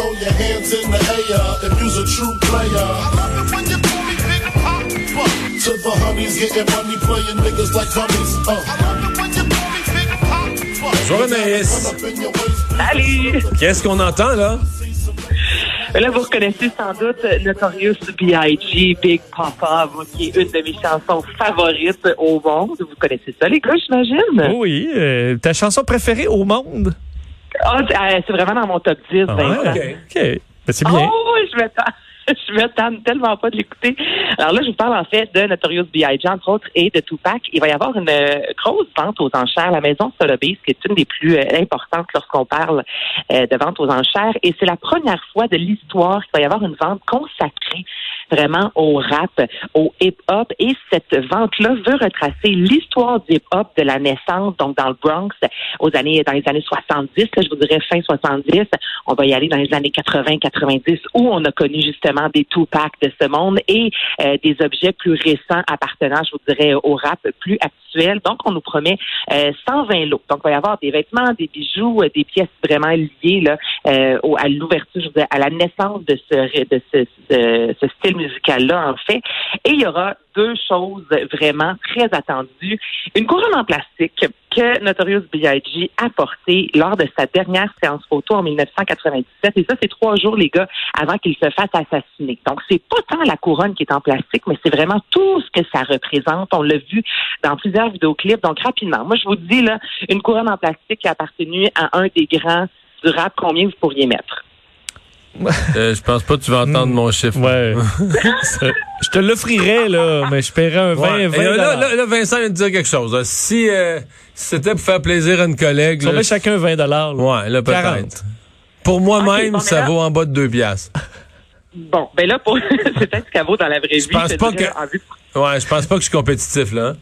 throw your hands in the air if you's a true player. I love it when you call me Big Papa. To the honeys, getting money, playing niggas like dummies. Uh. I love it when you call me Big Papa. Bonjour Anaïs. Salut! Qu'est-ce qu'on entend là? Là, vous reconnaissez sans doute Notorious B.I.G. Big Papa, qui est une de mes chansons favorites au monde. Vous connaissez ça, les gars, j'imagine? Oui, euh, ta chanson préférée au monde? Ah, c'est vraiment dans mon top 10, Ah Vincent. ouais? OK. Ben, c'est bien. Oh, je m'attends. Je m'attends tellement pas de l'écouter. Alors là, je vous parle en fait de Notorious B.I.G. entre autres et de Tupac. Il va y avoir une euh, grosse vente aux enchères. La maison Sotheby's, qui est une des plus euh, importantes lorsqu'on parle euh, de vente aux enchères. Et c'est la première fois de l'histoire qu'il va y avoir une vente consacrée vraiment au rap, au hip-hop. Et cette vente-là veut retracer l'histoire du hip-hop de la naissance, donc dans le Bronx, aux années, dans les années 70, là, je vous dirais fin 70. On va y aller dans les années 80, 90, où on a connu justement des Tupac de ce monde et euh, des objets plus récents appartenant, je vous dirais, au rap plus actuel. Donc, on nous promet euh, 120 lots. Donc, il va y avoir des vêtements, des bijoux, euh, des pièces vraiment liées euh, à l'ouverture, à la naissance de ce, de ce style musical-là, en fait. Et il y aura deux choses vraiment très attendues. Une couronne en plastique que Notorious B.I.G. a portée lors de sa dernière séance photo en 1997. Et ça, c'est trois jours, les gars, avant qu'il se fasse assassiner. Donc, c'est pas tant la couronne qui est en plastique, mais c'est vraiment tout ce que ça représente. On l'a vu dans plusieurs vidéoclips. Donc, rapidement, moi, je vous dis, là, une couronne en plastique qui a appartenu à un des grands du rap, combien vous pourriez mettre? Euh, je pense pas que tu vas entendre mon chiffre. Ouais. Je te l'offrirais, là, mais je paierais un 20, Ouais. 20 Et là, là, Vincent vient de dire quelque chose. là. Si, euh, si c'était pour faire plaisir à une collègue, on là, met chacun 20 là. ouais, là, 40. peut-être. Pour moi-même, bon, ça vaut en bas de deux piastres. Bon, ben là, pour... c'est peut-être ce qu'elle vaut dans la vraie vie. pense pas que- Ouais, je pense pas que je suis compétitif, là.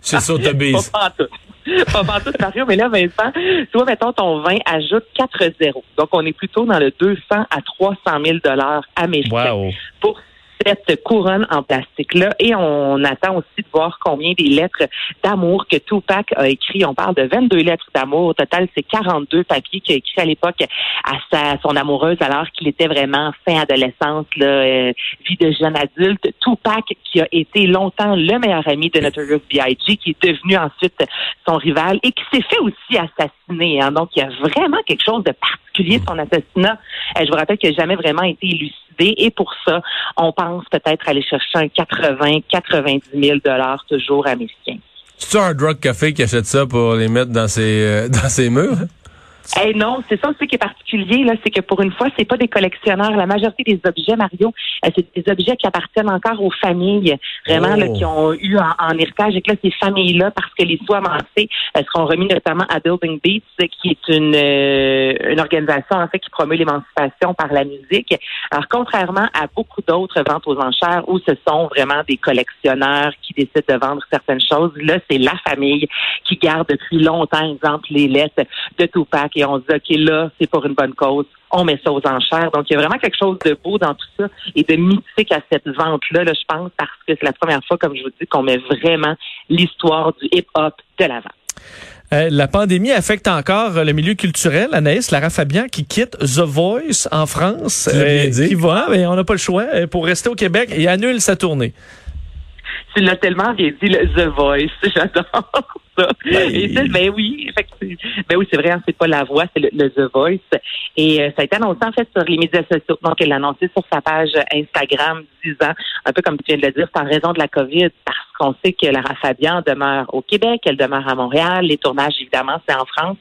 C'est sur Sotheby's. Pas pantoute. Pas pantoute, Mario, mais là, Vincent, tu vois, mettons, ton vin ajoute 4 zéros. Donc, on est plutôt dans le 200 à 300 000 dollars américains Wow. pour cette couronne en plastique-là. Et on attend aussi de voir combien des lettres d'amour que Tupac a écrit. On parle de 22 lettres d'amour. Au total, c'est 42 papiers qu'il a écrit à l'époque à sa, son amoureuse alors qu'il était vraiment fin adolescence, là, euh, vie de jeune adulte. Tupac, qui a été longtemps le meilleur ami de Notorious B.I.G., qui est devenu ensuite son rival et qui s'est fait aussi assassiner. hein. Donc, il y a vraiment quelque chose de particulier de son assassinat. Euh, je vous rappelle qu'il n'a jamais vraiment été élucidé et pour ça, on pense peut-être aller chercher un 80, 90 000 dollars toujours américains. C'est Hard Rock Café qui achète ça pour les mettre dans ses, euh, dans ses murs? Eh non, c'est ça aussi qui est particulier, là, c'est que pour une fois, c'est pas des collectionneurs. La majorité des objets, Mario, euh, c'est des objets qui appartiennent encore aux familles, vraiment, là, Oh. qui ont eu en, en héritage. Et que là, ces familles-là, parce que les sous avancés euh, seront remis notamment à Building Beats, qui est une, euh, une organisation, en fait, qui promeut l'émancipation par la musique. Alors, contrairement à beaucoup d'autres ventes aux enchères où ce sont vraiment des collectionneurs qui décident de vendre certaines choses, là, c'est la famille qui garde depuis longtemps, exemple, les lettres de Tupac et on se dit, OK, là, c'est pour une bonne cause. On met ça aux enchères. Donc, il y a vraiment quelque chose de beau dans tout ça et de mythique à cette vente-là, là, je pense, parce que c'est la première fois, comme je vous dis, qu'on met vraiment l'histoire du hip-hop de l'avant. Euh, la pandémie affecte encore euh, le milieu culturel. Anaïs, Lara Fabian qui quitte The Voice en France, Tu l'as bien dit. qui va, mais on n'a pas le choix, euh, pour rester au Québec et annule sa tournée. Tu l'as tellement bien dit, le The Voice. J'adore ça. Et ça, ben oui, effectivement. Ben oui, c'est vrai, hein, c'est pas la voix, c'est le, le The Voice. Et euh, ça a été annoncé en fait sur les médias sociaux. Donc, elle l'a annoncé sur sa page Instagram, disant, un peu comme tu viens de le dire, c'est en raison de la COVID, parce qu'on sait que Lara Fabian demeure au Québec, elle demeure à Montréal, les tournages, évidemment, c'est en France.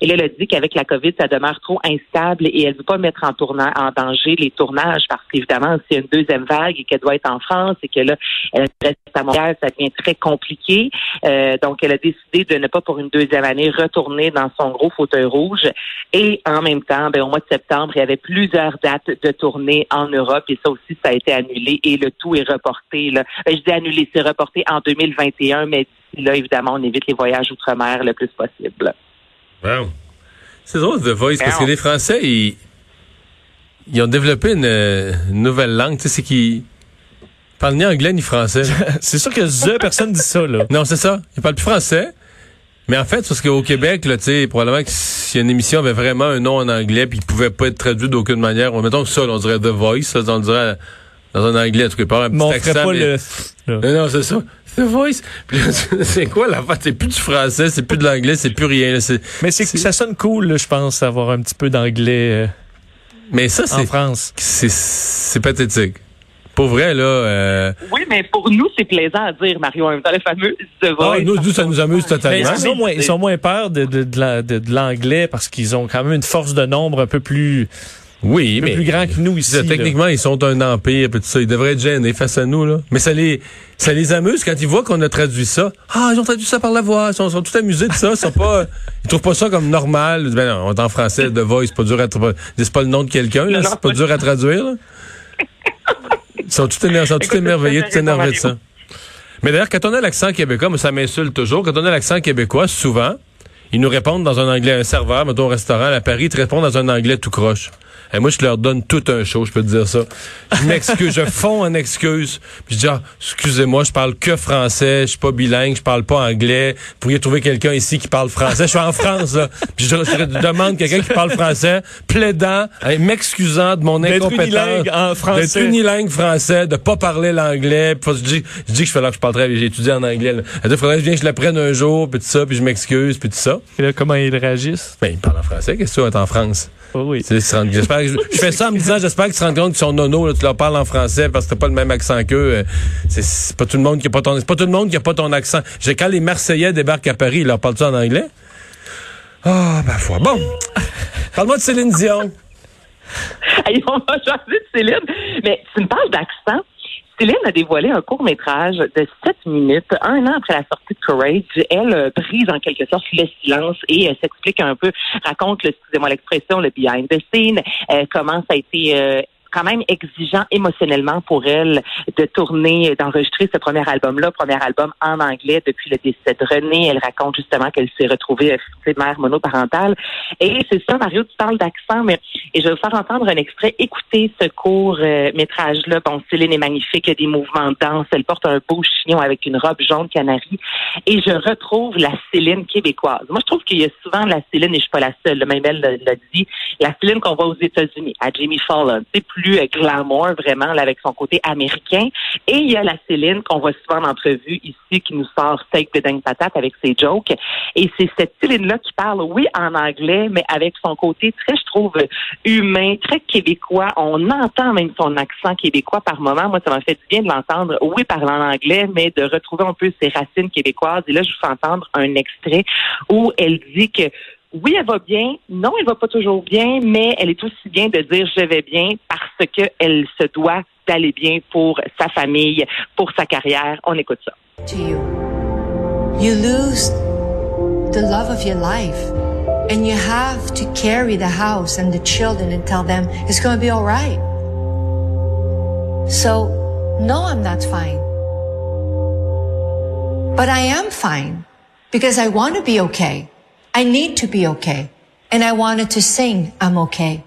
Et là, elle a dit qu'avec la COVID, ça demeure trop instable et elle ne veut pas mettre en, tourna- en danger les tournages parce qu'évidemment, s'il y a une deuxième vague et qu'elle doit être en France et que là, elle reste à Montréal, ça devient très compliqué. Euh, donc, elle a décidé de ne pas pour une deuxième année retourner dans son gros fauteuil rouge. Et en même temps, ben, au mois de septembre, il y avait plusieurs dates de tournée en Europe et ça aussi, ça a été annulé et le tout est reporté. Là. Ben, je dis annulé, c'est reporté en 2021, mais là, évidemment, on évite les voyages outre-mer le plus possible. Wow. C'est drôle, The Voice, parce que les Français, ils, ils ont développé une, euh, une nouvelle langue. Tu sais, c'est qu'ils parlent ni anglais ni français. C'est sûr que The, personne dit ça, là. non, c'est ça. Ils parlent plus français, Mais en fait, parce qu'au Québec, là, tu sais, probablement que si une émission avait vraiment un nom en anglais puis il pouvait pas être traduit d'aucune manière, mettons que ça, là, on dirait The Voice, là, on dirait dans un anglais, en tout cas, pas un petit accent, ferait pas mais- le... Non, non, c'est ça. The Voice. C'est quoi la fait? C'est plus du français, c'est plus de l'anglais, c'est plus rien. Mais c'est ça sonne cool, là, je pense, d'avoir un petit peu d'anglais euh, Mais ça, en c'est, France. c'est, c'est pathétique. Pour vrai, là, euh, Oui, mais pour nous, c'est plaisant à dire, Mario, en même temps, le fameux The ah, nous, nous, ça nous amuse Mais totalement. ils, ont moins, ils moins peur de, de, de la- de- de l'anglais parce qu'ils ont quand même une force de nombre un peu plus, Oui, un peu mais. plus grand que nous ici. Ça, là. techniquement, ils sont un empire, puis tout ça. Ils devraient être gênés face à nous, là. Mais ça les, ça les amuse quand ils voient qu'on a traduit ça. Ah, ils ont traduit ça par la voix. Ils sont, sont tout amusés de ça. Ils sont pas, ils trouvent pas ça comme normal. Ben non, on est en français, de voix, c'est pas dur à traduire. C'est pas le nom de quelqu'un, là. C'est pas dur à traduire, là. Ils sont tout, émerveillés, tout énervés de ça, ça. Mais d'ailleurs, quand on a l'accent québécois, moi, ça m'insulte toujours. Quand on a l'accent québécois, souvent, ils nous répondent dans un anglais, un serveur, mettons au restaurant à Paris, ils te répondent dans un anglais tout croche. Et moi, je leur donne tout un show, je peux te dire ça. Je m'excuse, je fonds en excuses. Puis je dis, ah, excusez-moi, je parle que français, je suis pas bilingue, je parle pas anglais. Vous pourriez trouver quelqu'un ici qui parle français. Je suis en France, là. Puis je, je demande quelqu'un qui parle français, plaidant, hein, m'excusant de mon D'être incompétence. en D'être français. unilingue français, de pas parler l'anglais. Puis je dis, je dis que je fais là que je parle très bien, j'ai étudié en anglais. là. Elle dit, faudrait que je vienne, je l'apprenne un jour, puis tout ça, puis je m'excuse, puis tout ça. Et là, comment ils réagissent? Ben, il parle en français, qu'est-ce que tu vas être en France? Oh oui. Tu j'espère que je, je fais ça en me disant, j'espère qu'ils se rendent compte qu'ils sont nono, là, tu leur parles en français parce que t'as pas le même accent qu'eux. euh, C'est, c'est pas tout le monde qui a pas ton, c'est pas tout le monde qui a pas ton accent. J'ai, quand les Marseillais débarquent à Paris, ils leur parlent-tu en anglais? Ah, ma foi. Bon. Parle-moi de Céline Dion. Hey, on va changer de Céline. Mais tu me parles d'accent. Céline a dévoilé un court métrage de 7 minutes, un an après la sortie de Courage. Elle euh, brise en quelque sorte le silence et euh, s'explique un peu, raconte, excusez-moi l'expression, le behind the scene, euh, comment ça a été quand même exigeant émotionnellement pour elle de tourner, d'enregistrer ce premier album-là, premier album en anglais depuis le décès de René. Elle raconte justement qu'elle s'est retrouvée mère monoparentale. Et c'est ça, Mario, tu parles d'accent, mais et je vais vous faire entendre un extrait. Écoutez ce court euh, métrage-là. Bon, Céline est magnifique, il y a des mouvements de danse. Elle porte un beau chignon avec une robe jaune canari. Et je retrouve la Céline québécoise. Moi, je trouve qu'il y a souvent la Céline, et je suis pas la seule, même elle l'a- dit, la Céline qu'on voit aux États-Unis, à Jamie Fallon. C'est plus euh, glamour, vraiment, là, avec son côté américain. Et il y a la Céline qu'on voit souvent en entrevue ici, qui nous sort steak de dingue patate avec ses jokes. Et c'est cette Céline-là qui parle, oui, en anglais, mais avec son côté très, je trouve, humain, très québécois. On entend même son accent québécois par moment. Moi, ça m'a fait du bien de l'entendre, oui, parler en anglais, mais de retrouver un peu ses racines québécoises. Et là, je vous fais entendre un extrait où elle dit que oui, elle va bien. Non, elle va pas toujours bien, mais elle est aussi bien de dire je vais bien parce qu'elle se doit d'aller bien pour sa famille, pour sa carrière. On écoute ça. to you. You lose the love of your life and you have to carry the house and the children and tell them it's going to be all right. So, no, I'm not fine. But I am fine because I want to be okay. I need to be okay. And I wanted to sing, I'm okay.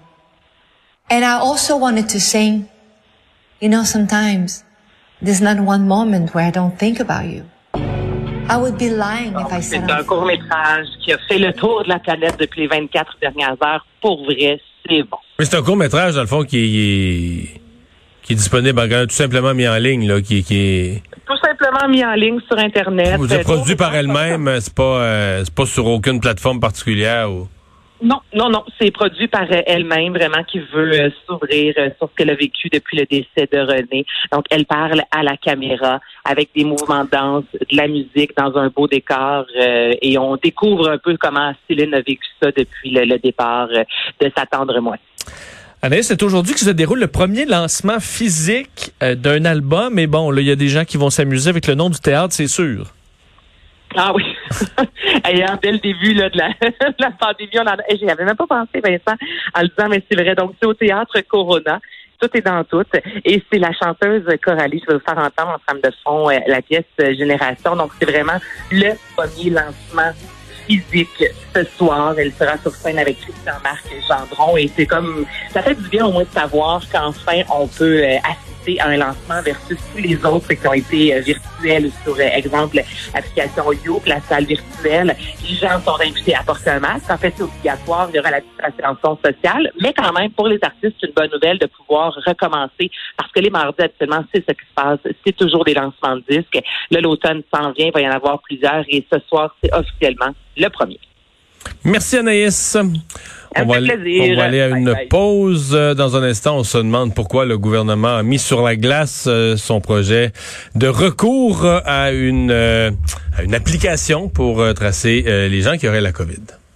And I also wanted to sing, you know, sometimes there's not one moment where I don't think about you. I would be lying if I C'est said un I'm court métrage qui a fait le tour de la planète depuis les 24 dernières heures. Pour vrai, c'est bon. Mais c'est un court métrage, dans le fond, qui est, qui est disponible, en- tout simplement mis en ligne, là, qui, qui est, simplement mis en ligne sur Internet. vous êtes Euh, produit par elle-même, c'est pas, euh, c'est pas sur aucune plateforme particulière ou? Non, non, non. C'est produit par euh, elle-même, vraiment, qui veut euh, s'ouvrir euh, sur ce qu'elle a vécu depuis le décès de René. Donc, elle parle à la caméra avec des mouvements de danse, de la musique dans un beau décor. euh, et on découvre un peu comment Céline a vécu ça depuis le, le départ euh, de sa tendre moitié. Anaïs, c'est aujourd'hui que se déroule le premier lancement physique euh, d'un album. Mais bon, là, il y a des gens qui vont s'amuser avec le nom du théâtre, c'est sûr. Ah oui. Ayant dès le début là, de, la, pandémie, on en j'y avais même pas pensé, Vincent, en le disant, mais c'est vrai. Donc, c'est au théâtre Corona. Tout est dans tout. Et c'est la chanteuse Coralie. Je vais vous faire entendre en trame de fond euh, la pièce Génération. Donc, c'est vraiment le premier lancement physique ce soir. Elle sera sur scène avec Christian Marc Gendron. Et c'est comme, ça fait du bien au moins de savoir qu'enfin, on peut euh, un lancement versus tous les autres qui ont été euh, virtuels sur, euh, exemple, l'application Youk, la salle virtuelle. Les gens sont invités à porter un masque. En fait, c'est obligatoire. Il y aura la distanciation sociale. Mais quand même, pour les artistes, c'est une bonne nouvelle de pouvoir recommencer parce que les mardis, actuellement, c'est ce qui se passe. C'est toujours des lancements de disques. Là, l'automne s'en vient. Il va y en avoir plusieurs. Et ce soir, c'est officiellement le premier. Merci Anaïs. On va, aller- on va aller à Bye une bye. pause. Euh, Dans un instant, on se demande pourquoi le gouvernement a mis sur la glace euh, son projet de recours à une, euh, à une application pour tracer les gens qui auraient la COVID.